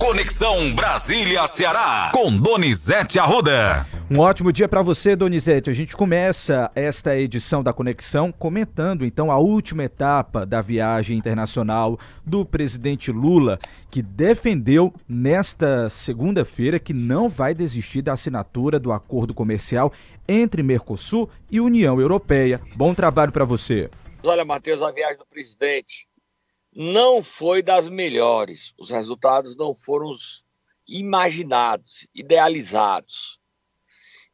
Conexão Brasília-Ceará, com Donizete Arruda. Um ótimo dia para você, Donizete. A gente começa esta edição da Conexão comentando então a última etapa da viagem internacional do presidente Lula, que defendeu nesta segunda-feira que não vai desistir da assinatura do acordo comercial entre Mercosul e União Europeia. Bom trabalho para você. Olha, Matheus, a viagem do presidente não foi das melhores. Os resultados não foram os imaginados, idealizados.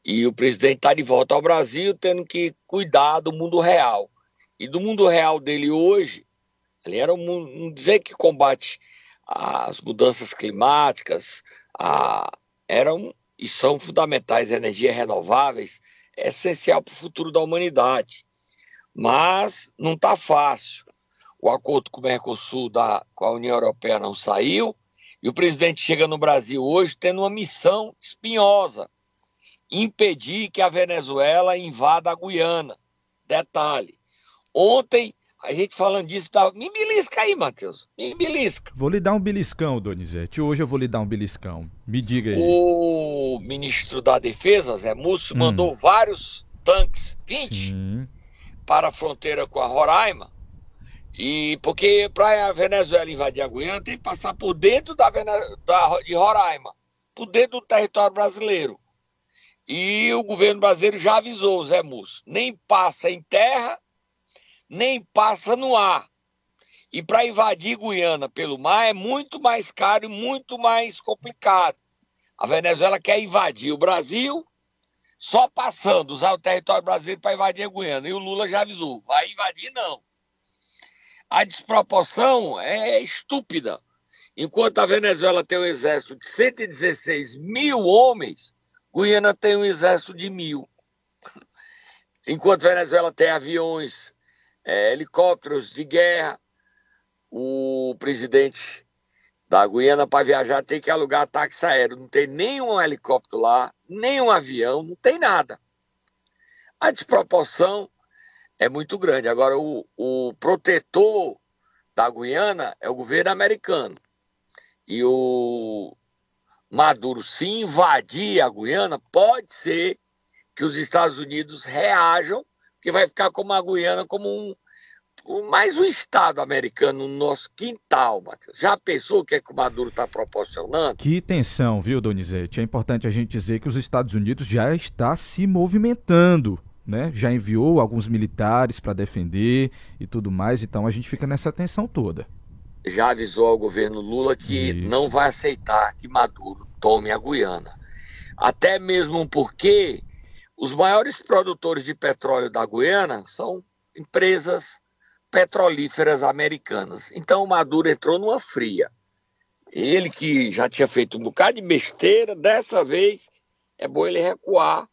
E o presidente está de volta ao Brasil tendo que cuidar do mundo real. E do mundo real dele hoje, ele era um, não dizer que combate as mudanças climáticas, a, eram e são fundamentais energias renováveis, é essencial para o futuro da humanidade. Mas não está fácil o acordo com o Mercosul da, com a União Europeia não saiu, e o presidente chega no Brasil hoje tendo uma missão espinhosa: impedir que a Venezuela invada a Guiana. Detalhe: ontem, a gente falando disso, tava... me belisca aí, Matheus, me belisca. Vou lhe dar um beliscão, Donizete. Hoje eu vou lhe dar um beliscão. Me diga aí. O ministro da Defesa, Zé Múcio, hum. mandou vários tanques, 20, Sim. para a fronteira com a Roraima e porque para a Venezuela invadir a Guiana tem que passar por dentro da, da, de Roraima, por dentro do território brasileiro. E o governo brasileiro já avisou, Zé Múcio, nem passa em terra, nem passa no ar. E para invadir Guiana pelo mar é muito mais caro e muito mais complicado. A Venezuela quer invadir o Brasil, só passando, usar o território brasileiro para invadir a Guiana. E o Lula já avisou, vai invadir não a desproporção é estúpida. Enquanto a Venezuela tem um exército de 116 mil homens, Guiana tem um exército de mil. Enquanto a Venezuela tem aviões, é, helicópteros de guerra, o presidente da Guiana para viajar tem que alugar táxi aéreo. Não tem nenhum helicóptero lá, nenhum avião, não tem nada. A desproporção é muito grande. Agora, o, o protetor da Guiana é o governo americano. E o Maduro, se invadir a Guiana, pode ser que os Estados Unidos reajam, que vai ficar como a Guiana como um, mais um Estado americano no nosso quintal, Matheus. Já pensou o que, é que o Maduro está proporcionando? Que tensão, viu, Donizete? É importante a gente dizer que os Estados Unidos já está se movimentando né? Já enviou alguns militares para defender e tudo mais, então a gente fica nessa tensão toda. Já avisou ao governo Lula que Isso. não vai aceitar que Maduro tome a Guiana. Até mesmo porque os maiores produtores de petróleo da Guiana são empresas petrolíferas americanas. Então o Maduro entrou numa fria. Ele que já tinha feito um bocado de besteira, dessa vez é bom ele recuar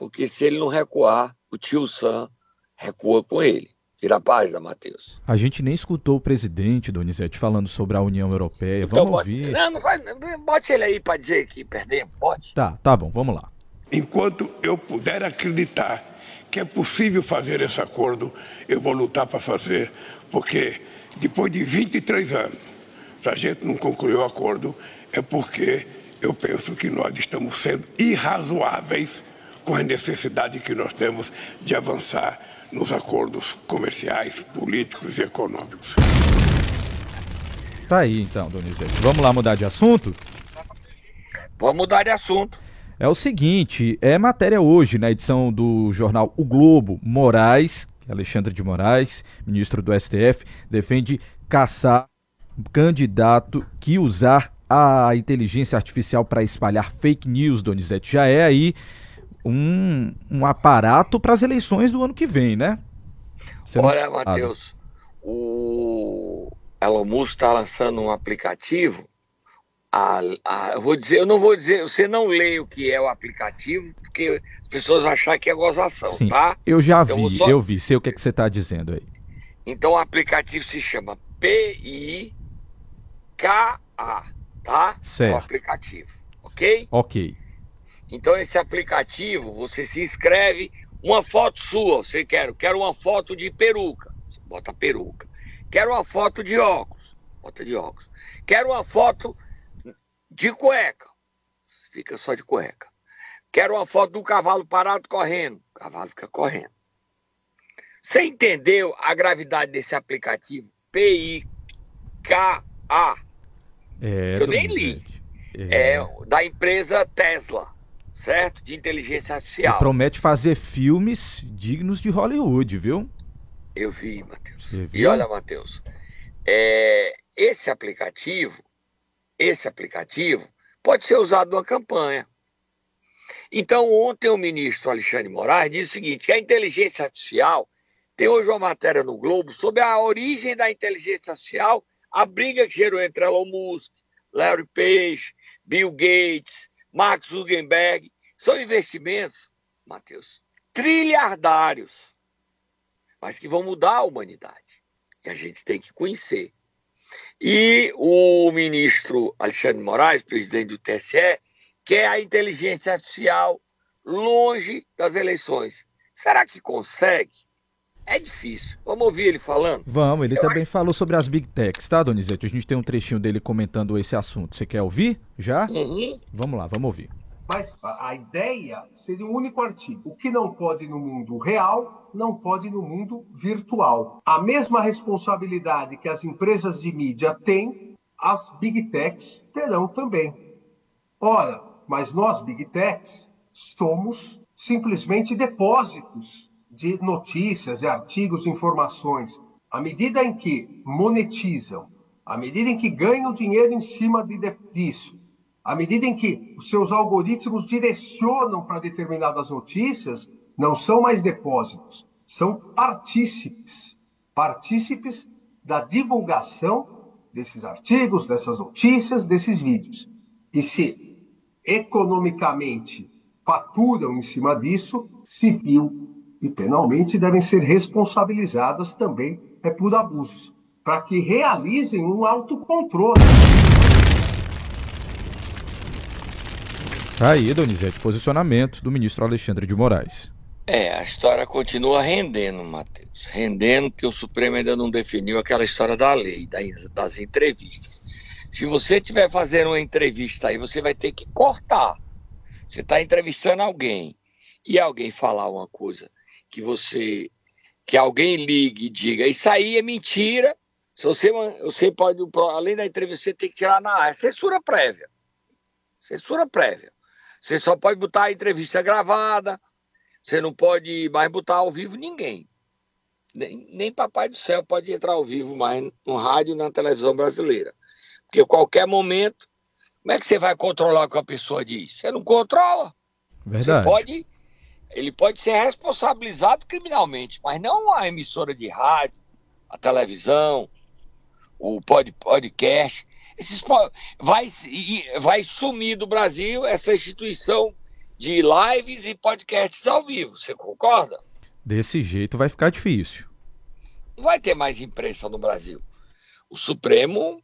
porque se ele não recuar, o tio Sam recua com ele. Tira a página, Matheus. A gente nem escutou o presidente, Donizete, falando sobre a União Europeia. Então, vamos bote, ouvir. Não, não vai, bote ele aí para dizer que perdemos, bote. Tá, tá bom, vamos lá. Enquanto eu puder acreditar que é possível fazer esse acordo, eu vou lutar para fazer, porque depois de 23 anos, se a gente não concluiu o acordo, é porque eu penso que nós estamos sendo irrazoáveis com a necessidade que nós temos de avançar nos acordos comerciais, políticos e econômicos. Tá aí então, Donizete. Vamos lá mudar de assunto? Vamos mudar de assunto. É o seguinte, é matéria hoje na edição do jornal O Globo. Moraes, Alexandre de Moraes, ministro do STF, defende caçar candidato que usar a inteligência artificial para espalhar fake news, Donizete. Já é aí um, um aparato para as eleições do ano que vem, né? Você Olha, Matheus, o Elon Musk está lançando um aplicativo. A, a, eu vou dizer, eu não vou dizer, você não lê o que é o aplicativo, porque as pessoas vão achar que é gozação, Sim, tá? Eu já vi, eu, só... eu vi, sei o que, é que você está dizendo aí. Então o aplicativo se chama P-I-K-A, tá? Certo. É o aplicativo, ok? Ok. Então esse aplicativo, você se inscreve, uma foto sua, você quer, quero uma foto de peruca, bota peruca. Quero uma foto de óculos, bota de óculos. Quero uma foto de cueca. Fica só de cueca. Quero uma foto do cavalo parado correndo. O cavalo fica correndo. Você entendeu a gravidade desse aplicativo? P-I-K-A. É, eu nem li. É. é. da empresa Tesla, certo? De inteligência artificial. Que promete fazer filmes dignos de Hollywood, viu? Eu vi, Matheus. E olha, Matheus, é, esse aplicativo, esse aplicativo pode ser usado numa campanha. Então, ontem o ministro Alexandre Moraes disse o seguinte: que a inteligência artificial tem hoje uma matéria no Globo sobre a origem da inteligência artificial, a briga que gerou entre Elon Musk, Larry Page, Bill Gates, Mark Zuckerberg. São investimentos, Matheus, trilhardários, mas que vão mudar a humanidade. E a gente tem que conhecer. E o ministro Alexandre Moraes, presidente do TSE, quer a inteligência artificial longe das eleições. Será que consegue? É difícil. Vamos ouvir ele falando? Vamos, ele Eu também acho... falou sobre as Big Techs, tá, Donizete? A gente tem um trechinho dele comentando esse assunto. Você quer ouvir já? Uhum. Vamos lá, vamos ouvir. Mas a ideia seria um único artigo. O que não pode no mundo real, não pode no mundo virtual. A mesma responsabilidade que as empresas de mídia têm, as Big Techs terão também. Ora, mas nós, Big Techs, somos simplesmente depósitos de notícias, de artigos, de informações. À medida em que monetizam, à medida em que ganham dinheiro em cima de, disso, à medida em que os seus algoritmos direcionam para determinadas notícias, não são mais depósitos, são partícipes partícipes da divulgação desses artigos, dessas notícias, desses vídeos. E se economicamente faturam em cima disso, civil e penalmente devem ser responsabilizadas também é por abusos, para que realizem um autocontrole. Tá aí, Donizete, posicionamento do ministro Alexandre de Moraes. É, a história continua rendendo, Matheus. Rendendo, porque o Supremo ainda não definiu aquela história da lei, das, das entrevistas. Se você estiver fazendo uma entrevista aí, você vai ter que cortar. Você está entrevistando alguém e alguém falar uma coisa que você. que alguém ligue e diga, isso aí é mentira. Se você, você pode, além da entrevista, você tem que tirar na área. Censura prévia. Censura prévia. Você só pode botar a entrevista gravada, você não pode mais botar ao vivo ninguém. Nem, nem Papai do Céu pode entrar ao vivo mais no rádio e na televisão brasileira. Porque a qualquer momento, como é que você vai controlar o que a pessoa diz? Você não controla. Verdade. Você pode, ele pode ser responsabilizado criminalmente, mas não a emissora de rádio, a televisão, o podcast. Esses, vai, vai sumir do Brasil essa instituição de lives e podcasts ao vivo. Você concorda? Desse jeito vai ficar difícil. Não vai ter mais imprensa no Brasil. O Supremo,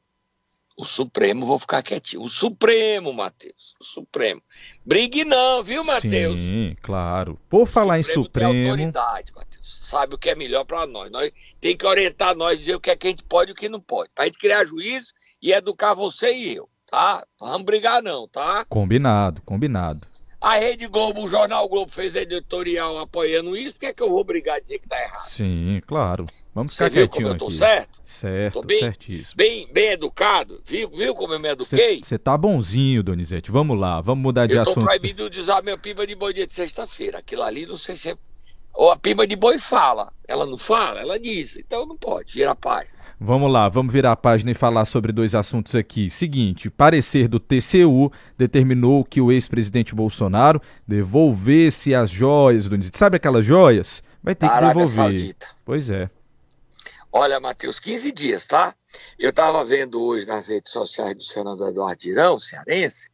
o Supremo, vou ficar quietinho. O Supremo, Matheus. O Supremo. Brigue não, viu, Matheus? Sim, claro. Por falar Supremo em Supremo. Tem autoridade, Matheus. Sabe o que é melhor para nós. nós. Tem que orientar nós, dizer o que é que a gente pode e o que não pode. Pra gente criar juízo e educar você e eu, tá? Não vamos brigar não, tá? Combinado, combinado. A Rede Globo, o Jornal Globo fez editorial apoiando isso, por que, é que eu vou brigar a dizer que tá errado? Sim, claro. Vamos ficar Você viu como eu tô aqui. certo? Certo, tô bem, certíssimo. Bem, bem educado, viu, viu como eu me eduquei? Você tá bonzinho, Donizete. Vamos lá, vamos mudar de eu assunto. Eu tô proibido de usar minha piba de boi dia de sexta-feira. Aquilo ali, não sei se é... Ou a piba de boi fala. Ela não fala? Ela diz. Então não pode, vira a paz. Vamos lá, vamos virar a página e falar sobre dois assuntos aqui. Seguinte, parecer do TCU determinou que o ex-presidente Bolsonaro devolvesse as joias do Sabe aquelas joias? Vai ter que devolver. Saudita. Pois é. Olha, Matheus, 15 dias, tá? Eu estava vendo hoje nas redes sociais do senador Eduardo Irão, cearense,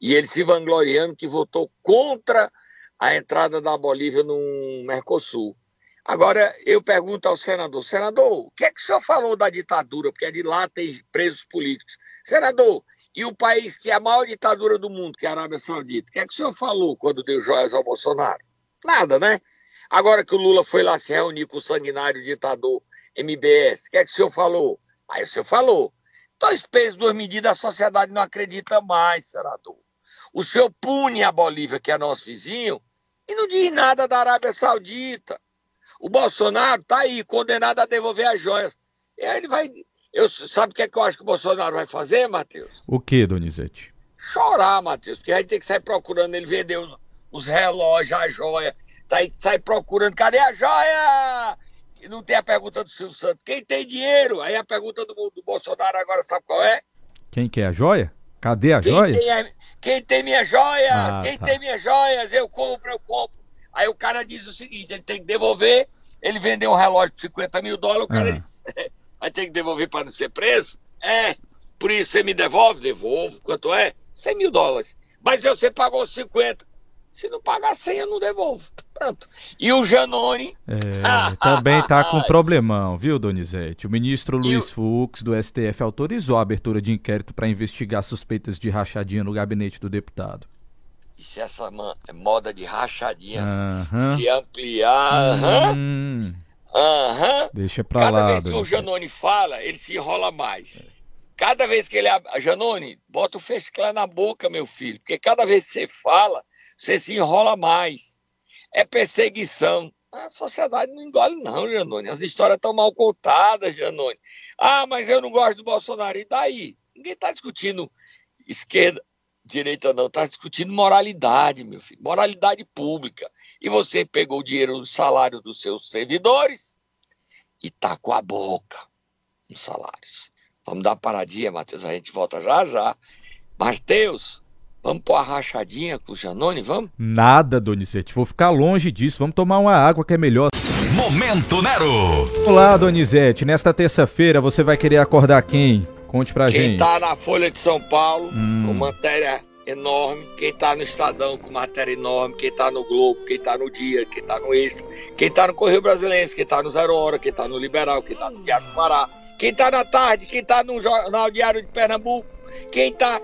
e ele se vangloriando que votou contra a entrada da Bolívia no Mercosul. Agora, eu pergunto ao senador, senador, o que é que o senhor falou da ditadura? Porque de lá tem presos políticos. Senador, e o país que é a maior ditadura do mundo, que é a Arábia Saudita, o que é que o senhor falou quando deu joias ao Bolsonaro? Nada, né? Agora que o Lula foi lá se reunir com o sanguinário ditador MBS, o que é que o senhor falou? Aí o senhor falou. Dois pesos, duas medidas, a sociedade não acredita mais, senador. O senhor pune a Bolívia, que é nosso vizinho, e não diz nada da Arábia Saudita. O Bolsonaro está aí, condenado a devolver as joias. E aí ele vai. Eu, sabe o que, é que eu acho que o Bolsonaro vai fazer, Matheus? O que, Donizete? Chorar, Matheus, porque a gente tem que sair procurando ele vender os, os relógios, a joia. Tá aí, sai procurando, cadê a joia? E não tem a pergunta do Silvio Santos. Quem tem dinheiro? Aí a pergunta do, do Bolsonaro agora sabe qual é? Quem quer a joia? Cadê a joia? quem tem minhas joias? Ah, quem tá. tem minhas joias? Eu compro, eu compro. Aí o cara diz o seguinte: ele tem que devolver. Ele vendeu um relógio por 50 mil dólares. O cara ah. diz: vai ter que devolver para não ser preso? É. Por isso você me devolve? Devolvo. Quanto é? 100 mil dólares. Mas você pagou 50. Se não pagar 100, eu não devolvo. Pronto. E o Janone. É, também tá com problemão, viu, Donizete? O ministro Luiz o... Fux, do STF, autorizou a abertura de inquérito para investigar suspeitas de rachadinha no gabinete do deputado. E se essa moda de rachadinhas se ampliar. Hum. Aham. Deixa pra Cada lá. Cada vez que o Janone fala, ele se enrola mais. Cada vez que ele abre. Janone, bota o fechiclé na boca, meu filho. Porque cada vez que você fala, você se enrola mais. É perseguição. A sociedade não engole, não, Janone. As histórias estão mal contadas, Janone. Ah, mas eu não gosto do Bolsonaro. E daí? Ninguém está discutindo esquerda, direita, não. Está discutindo moralidade, meu filho. Moralidade pública. E você pegou o dinheiro do salário dos seus servidores e tá com a boca nos salários. Vamos dar uma paradinha, Matheus. A gente volta já já. Matheus, Vamos pôr a rachadinha com o Janone, vamos? Nada, Donizete. Vou ficar longe disso. Vamos tomar uma água que é melhor. Momento Nero! Olá, Donizete. Nesta terça-feira você vai querer acordar quem? Conte pra quem gente. Quem tá na Folha de São Paulo, hum. com matéria enorme. Quem tá no Estadão, com matéria enorme. Quem tá no Globo, quem tá no Dia, quem tá no Extra. Quem tá no Correio Brasileiro, quem tá no Zero Hora, quem tá no Liberal, quem tá no Diário do Pará. Quem tá na tarde, quem tá no Jornal Diário de Pernambuco. Quem tá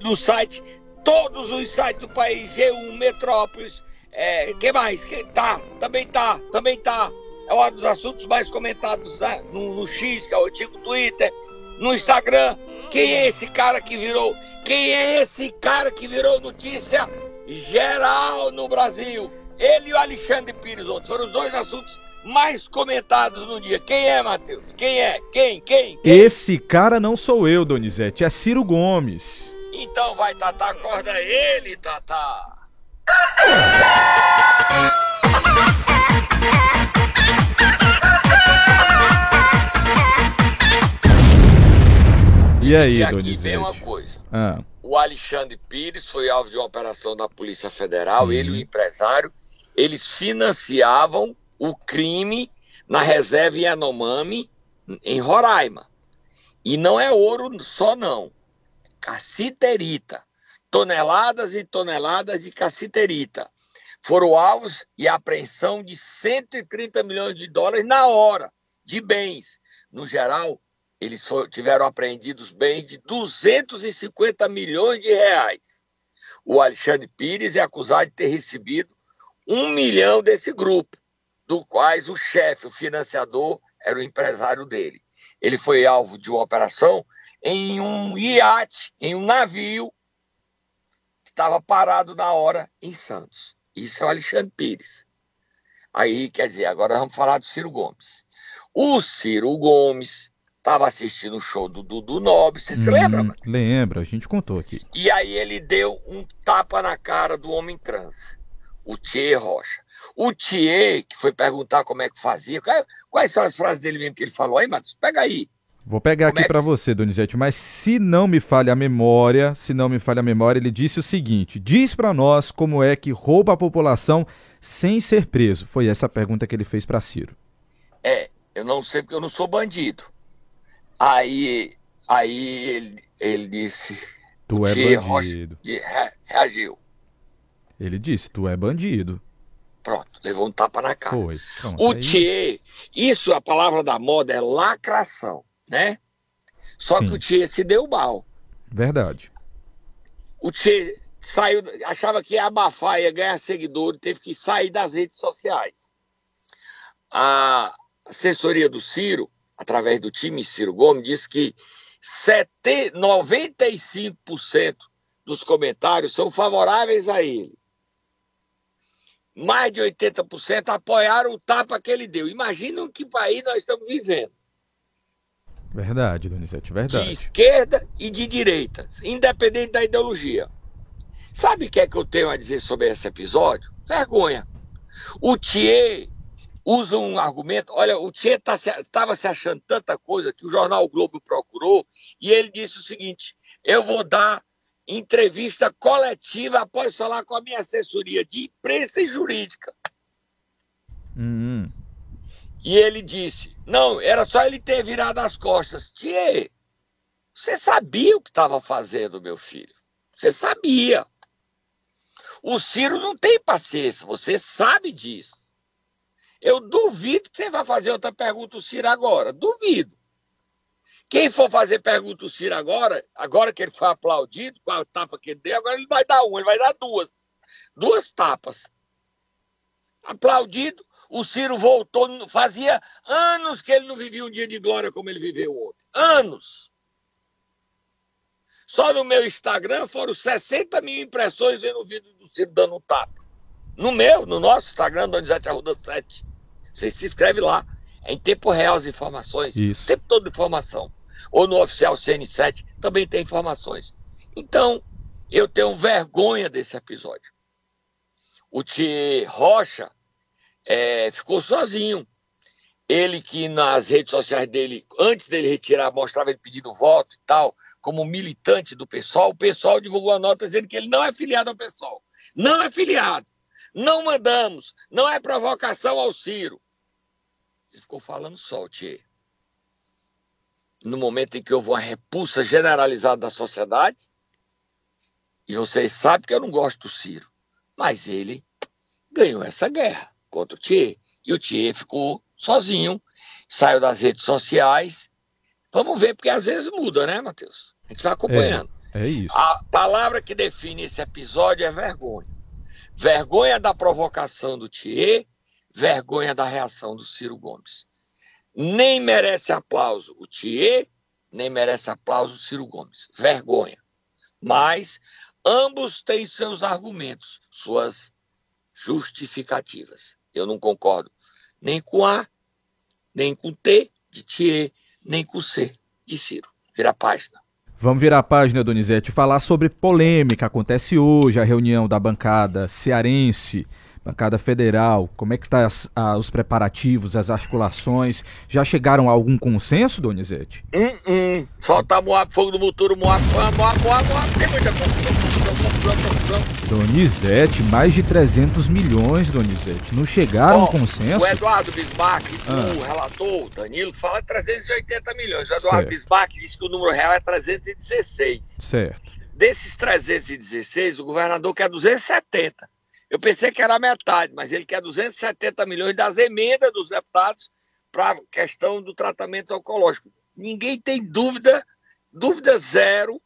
no site todos os sites do país, G1, Metrópolis, é, que mais? Que, tá, também tá, também tá. É um dos assuntos mais comentados né? no, no, X, que é o antigo Twitter, no Instagram. Quem é esse cara que virou? Quem é esse cara que virou notícia geral no Brasil? Ele e o Alexandre Pires ontem foram os dois assuntos mais comentados no dia. Quem é, Matheus? Quem é? Quem? Quem? Quem? Esse cara não sou eu, Donizete, é Ciro Gomes. Então vai, Tatá, acorda ele, Tatá. E aí, e aqui vem uma coisa. Ah. O Alexandre Pires foi alvo de uma operação da Polícia Federal, Sim. ele e o empresário, eles financiavam o crime na reserva Yanomami, em Roraima. E não é ouro só não cassiterita, toneladas e toneladas de cassiterita. Foram alvos e apreensão de 130 milhões de dólares na hora de bens. No geral, eles tiveram apreendidos bens de 250 milhões de reais. O Alexandre Pires é acusado de ter recebido um milhão desse grupo, do quais o chefe, o financiador, era o empresário dele. Ele foi alvo de uma operação em um iate, em um navio que estava parado na hora em Santos. Isso é o Alexandre Pires. Aí, quer dizer, agora vamos falar do Ciro Gomes. O Ciro Gomes estava assistindo o show do Dudu Nobre, você hum, se lembra? Mano? Lembra, a gente contou aqui. E aí ele deu um tapa na cara do homem trans, o Thier Rocha. O Thier, que foi perguntar como é que fazia, quais são as frases dele mesmo que ele falou aí, Matheus? Pega aí. Vou pegar Como aqui é para você, Donizete, mas se não me falha a memória, se não me falha a memória, ele disse o seguinte: diz para nós como é que rouba a população sem ser preso. Foi essa a pergunta que ele fez para Ciro. É, eu não sei porque eu não sou bandido. Aí, aí ele, ele disse. Tu é bandido. Rocha, reagiu. Ele disse: tu é bandido. Pronto, levou um tapa na cara. Foi. Pronto, o aí... Tchê, isso a palavra da moda é lacração né? Só Sim. que o Tchê se deu mal. Verdade. O Tchê saiu, achava que ia abafar, ia ganhar seguidor, teve que sair das redes sociais. A assessoria do Ciro, através do time Ciro Gomes, disse que 95% dos comentários são favoráveis a ele. Mais de 80% apoiaram o tapa que ele deu. Imagina que país nós estamos vivendo. Verdade, Donizete, verdade. De esquerda e de direita, independente da ideologia. Sabe o que é que eu tenho a dizer sobre esse episódio? Vergonha. O Thier usa um argumento. Olha, o Thier estava tá se, achando tanta coisa que o jornal o Globo procurou e ele disse o seguinte: eu vou dar entrevista coletiva após falar com a minha assessoria de imprensa e jurídica. Uhum. E ele disse: não, era só ele ter virado as costas. Tchê, você sabia o que estava fazendo, meu filho. Você sabia. O Ciro não tem paciência, você sabe disso. Eu duvido que você vai fazer outra pergunta ao Ciro agora. Duvido. Quem for fazer pergunta ao Ciro agora, agora que ele foi aplaudido com a tapa que ele deu, agora ele vai dar uma, ele vai dar duas. Duas tapas. Aplaudido, o Ciro voltou, fazia anos que ele não vivia um dia de glória como ele viveu ontem. Anos. Só no meu Instagram foram 60 mil impressões vendo o vídeo do Ciro dando um tapa. No meu, no nosso Instagram, Donizete Arruda 7. Você se inscreve lá. É em tempo real as informações. Isso. O tempo todo de informação. Ou no oficial CN7 também tem informações. Então, eu tenho vergonha desse episódio. O T. Rocha é, ficou sozinho. Ele que nas redes sociais dele, antes dele retirar, mostrava ele pedindo voto e tal, como militante do pessoal, o pessoal divulgou a nota dizendo que ele não é filiado ao pessoal. Não é filiado. Não mandamos. Não é provocação ao Ciro. Ele ficou falando só, Tchê. No momento em que houve uma repulsa generalizada da sociedade, e vocês sabem que eu não gosto do Ciro, mas ele ganhou essa guerra contra o Thier. E o Thier ficou sozinho, saiu das redes sociais. Vamos ver, porque às vezes muda, né, Matheus? A gente vai acompanhando. É, é isso. A palavra que define esse episódio é vergonha. Vergonha da provocação do Thier, vergonha da reação do Ciro Gomes. Nem merece aplauso o Thier, nem merece aplauso o Ciro Gomes. Vergonha. Mas ambos têm seus argumentos, suas justificativas. Eu não concordo nem com A, nem com T de Thier, nem com C de Ciro. Vira a página. Vamos virar a página, Donizete, falar sobre polêmica. Acontece hoje a reunião da bancada cearense bancada federal, como é que tá as, a, os preparativos, as articulações? Já chegaram a algum consenso, Donizete? Hum, hum. Solta Moab, fogo do futuro, Moab, Moab, Moab, Moab, tem muita confusão, confusão, confusão, Donizete, mais de 300 milhões, Donizete. Não chegaram a um consenso? O Eduardo Bismarck, ah. o relator, Danilo, fala 380 milhões. O Eduardo certo. Bismarck disse que o número real é 316. Certo. Desses 316, o governador quer 270. Eu pensei que era metade, mas ele quer 270 milhões das emendas dos deputados para a questão do tratamento oncológico. Ninguém tem dúvida, dúvida zero,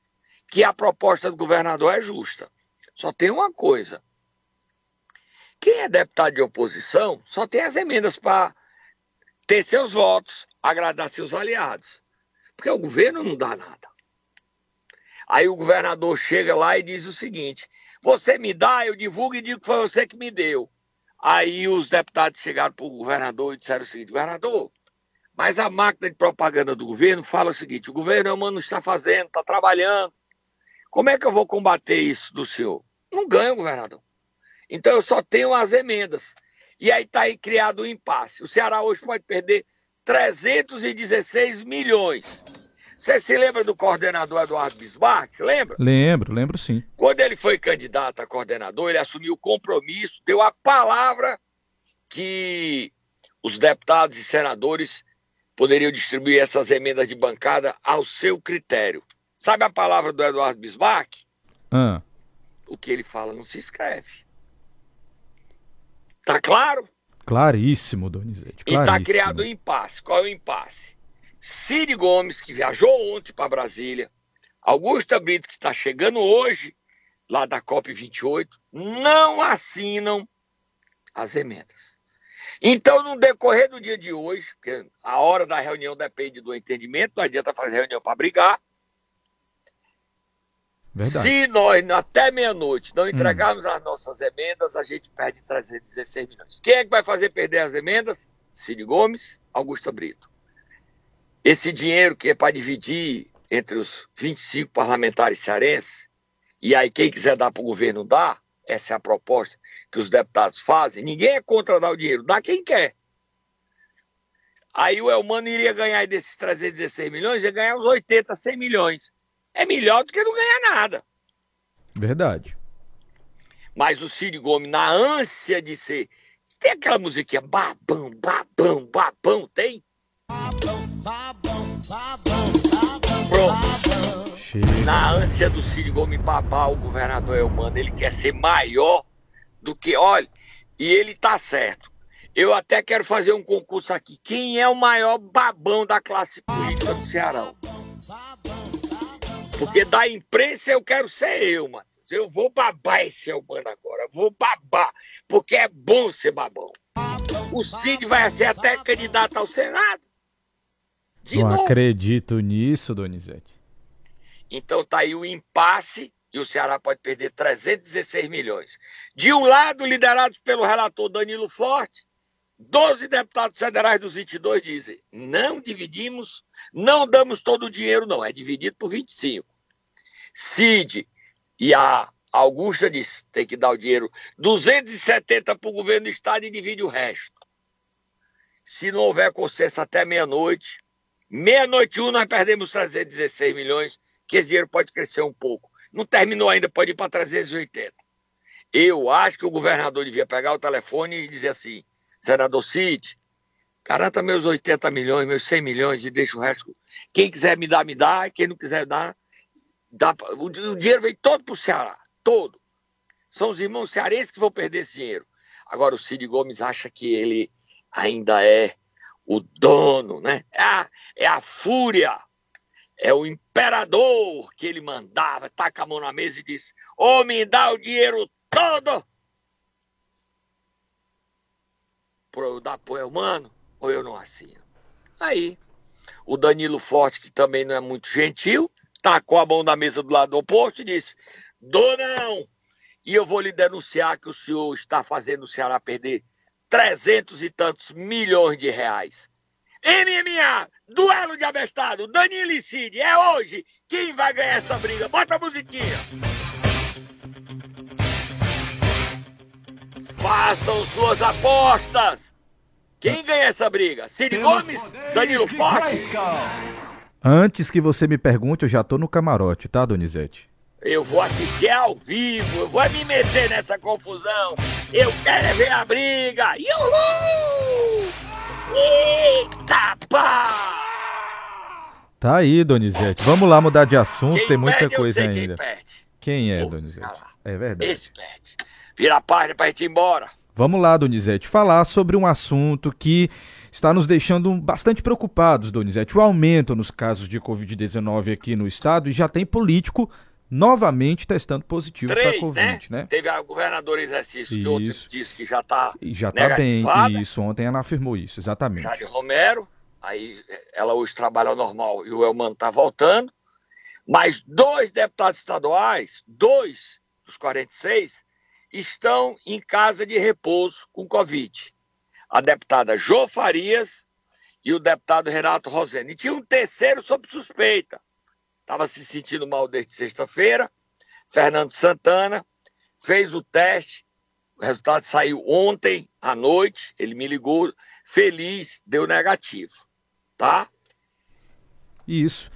que a proposta do governador é justa. Só tem uma coisa. Quem é deputado de oposição só tem as emendas para ter seus votos, agradar seus aliados. Porque o governo não dá nada. Aí o governador chega lá e diz o seguinte: você me dá, eu divulgo e digo que foi você que me deu. Aí os deputados chegaram para o governador e disseram o seguinte: governador, mas a máquina de propaganda do governo fala o seguinte: o governo é não está fazendo, está trabalhando. Como é que eu vou combater isso do senhor? Não ganho, governador. Então eu só tenho as emendas. E aí está aí criado um impasse. O Ceará hoje pode perder 316 milhões. Você se lembra do coordenador Eduardo Bismarck? Você lembra? Lembro, lembro sim. Quando ele foi candidato a coordenador, ele assumiu o compromisso, deu a palavra que os deputados e senadores poderiam distribuir essas emendas de bancada ao seu critério. Sabe a palavra do Eduardo Bismarck? Ah. O que ele fala não se escreve. Tá claro? Claríssimo, Donizete. Claríssimo. E tá criado um impasse. Qual é o impasse? Cid Gomes, que viajou ontem para Brasília, Augusta Brito, que está chegando hoje, lá da COP28, não assinam as emendas. Então, no decorrer do dia de hoje, porque a hora da reunião depende do entendimento, não adianta fazer reunião para brigar, Verdade. Se nós, até meia-noite, não entregarmos hum. as nossas emendas, a gente perde 316 milhões. Quem é que vai fazer perder as emendas? Cid Gomes, Augusta Brito. Esse dinheiro que é para dividir entre os 25 parlamentares cearenses, e aí quem quiser dar para o governo dá, essa é a proposta que os deputados fazem. Ninguém é contra dar o dinheiro, dá quem quer. Aí o Elmano iria ganhar desses 316 milhões, ia ganhar uns 80, 100 milhões. É melhor do que não ganhar nada. Verdade. Mas o Ciro Gomes, na ânsia de ser. Tem aquela musiquinha babão, babão, babão, tem? Babão, babão, babão, babão. Na ânsia do Ciro Gomes babar o governador Elmano, ele quer ser maior do que. Olha, e ele tá certo. Eu até quero fazer um concurso aqui. Quem é o maior babão da classe política do Ceará? Porque da imprensa eu quero ser eu, Matheus. Eu vou babar esse Elmano agora. Vou babar. Porque é bom ser babão. O Cid vai ser até candidato ao Senado. De Não novo. acredito nisso, Donizete. Então tá aí o impasse e o Ceará pode perder 316 milhões. De um lado, liderados pelo relator Danilo Forte, 12 deputados federais dos 22 dizem: não dividimos, não damos todo o dinheiro, não, é dividido por 25. Cid e a Augusta diz: tem que dar o dinheiro 270 para o governo do estado e divide o resto. Se não houver consenso até meia-noite, meia-noite um, nós perdemos 316 milhões, que esse dinheiro pode crescer um pouco. Não terminou ainda, pode ir para 380. Eu acho que o governador devia pegar o telefone e dizer assim: senador Cid, garanta meus 80 milhões, meus 100 milhões e deixa o resto. Quem quiser me dar, me dá. Quem não quiser dar, dá. O, dinheiro vem todo para o Ceará, todo. São os irmãos cearenses que vão perder esse dinheiro. Agora o Cid Gomes acha que ele ainda é o dono, né? É a, é a fúria, é o imperador que ele mandava, taca a mão na mesa e diz: Ô, oh, me dá o dinheiro todo para eu dar apoio humano, ou eu não assino. Aí, o Danilo Forte, que também não é muito gentil, tacou a mão na mesa do lado oposto e disse: Dou não! E eu vou lhe denunciar que o senhor está fazendo o Ceará perder trezentos e tantos milhões de reais. MMA, duelo de abestado, Danilo e Cid, é hoje. Quem vai ganhar essa briga? Bota a musiquinha. Façam suas apostas. Quem ganha essa briga? Cid Gomes? Danilo Forte? Antes que você me pergunte, eu já tô no camarote, tá, Donizete? Eu vou assistir ao vivo, eu vou me meter nessa confusão. Eu quero é ver a briga. Uhul! Eita pá! Tá aí, Donizete. Vamos lá mudar de assunto, quem tem muita perde, coisa ainda. Quem, quem é, Pô, Donizete? É verdade. Esse perde. Vira a página pra gente ir embora. Vamos lá, Donizete, falar sobre um assunto que está nos deixando bastante preocupados, Donizete. O aumento nos casos de Covid-19 aqui no estado e já tem político novamente testando positivo para Covid, né? né? Teve a governadora exercício que ontem disse que já está Já está bem, isso. Ontem ela afirmou isso, exatamente. Jade Romero, aí ela hoje trabalha normal e o Elman está voltando. Mas dois deputados estaduais, dois dos 46, estão em casa de repouso com Covid. A deputada Jô Farias e o deputado Renato Rosene. E tinha um terceiro sob suspeita. Estava se sentindo mal desde sexta-feira. Fernando Santana fez o teste. O resultado saiu ontem à noite. Ele me ligou feliz, deu negativo. Tá? Isso.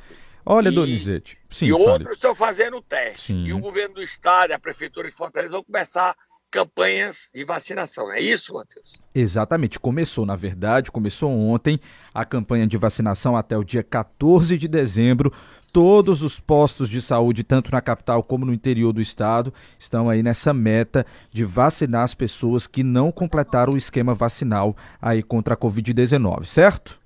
Olha, e, Donizete. Sim, e outros estão fazendo o teste. Sim. E o governo do estado e a prefeitura de Fortaleza vão começar campanhas de vacinação. É isso, Matheus? Exatamente. Começou, na verdade, começou ontem a campanha de vacinação até o dia 14 de dezembro. Todos os postos de saúde, tanto na capital como no interior do estado, estão aí nessa meta de vacinar as pessoas que não completaram o esquema vacinal aí contra a Covid-19, certo?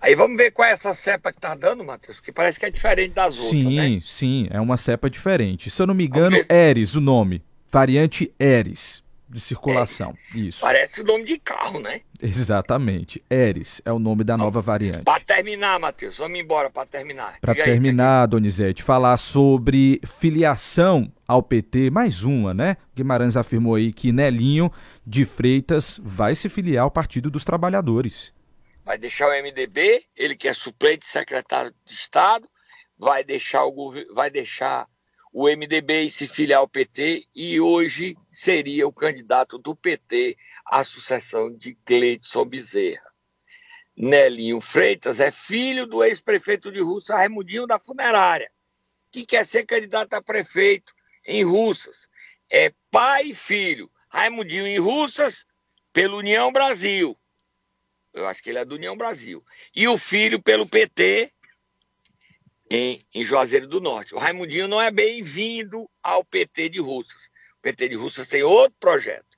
Aí vamos ver qual é essa cepa que tá dando, Matheus, que parece que é diferente das sim, outras, né? Sim, sim, é uma cepa diferente. Se eu não me engano, Eres, o nome. Variante Eres. De circulação. Isso. Parece o nome de carro, né? Exatamente. Eres é o nome da nova variante. Para terminar, Matheus, vamos embora para terminar. Para terminar, aí, Donizete, falar sobre filiação ao PT, mais uma, né? Guimarães afirmou aí que Nelinho de Freitas vai se filiar ao Partido dos Trabalhadores. Vai deixar o MDB, ele que é suplente secretário de Estado, vai deixar o vai deixar o MDB se filiar ao PT e hoje seria o candidato do PT à sucessão de Gleidson Bezerra. Nelinho Freitas é filho do ex-prefeito de Russa, Raimundinho da Funerária, que quer ser candidato a prefeito em Russas. É pai e filho. Raimundinho em Russas, pelo União Brasil. Eu acho que ele é do União Brasil. E o filho pelo PT, em, em Juazeiro do Norte. O Raimundinho não é bem-vindo ao PT de Russas. O PT de Russas tem outro projeto.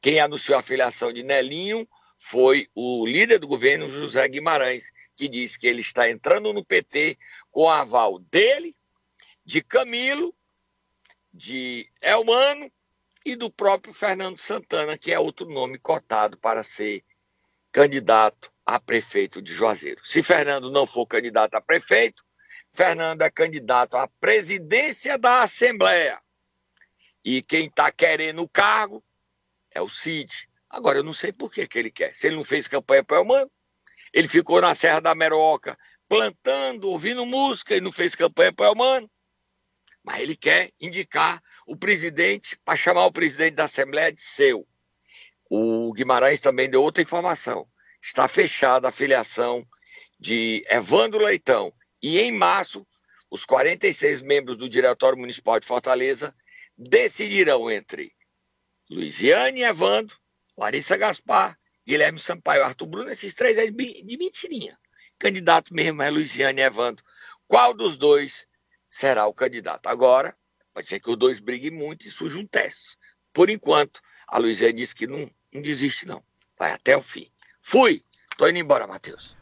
Quem anunciou a filiação de Nelinho foi o líder do governo, José Guimarães, que disse que ele está entrando no PT com aval dele, de Camilo, de Elmano e do próprio Fernando Santana, que é outro nome cotado para ser candidato a prefeito de Juazeiro. Se Fernando não for candidato a prefeito, Fernando é candidato à presidência da Assembleia. E quem está querendo o cargo é o Cid. Agora, eu não sei por que, que ele quer. Se ele não fez campanha para o Elmano, ele ficou na Serra da Meroca plantando, ouvindo música e não fez campanha para o Elmano. Mas ele quer indicar o presidente para chamar o presidente da Assembleia de seu. O Guimarães também deu outra informação. Está fechada a filiação de Evandro Leitão e em março, os 46 membros do Diretório Municipal de Fortaleza decidirão entre Luiziane Evandro, Larissa Gaspar, Guilherme Sampaio, Arthur Bruno, esses três aí de mentirinha. Candidato mesmo é Luiziane Evandro. Qual dos dois será o candidato? Agora, pode ser que os dois briguem muito e surja um teste. Por enquanto, a Luiziane disse que não, não desiste, não. Vai até o fim. Fui! Tô indo embora, Matheus.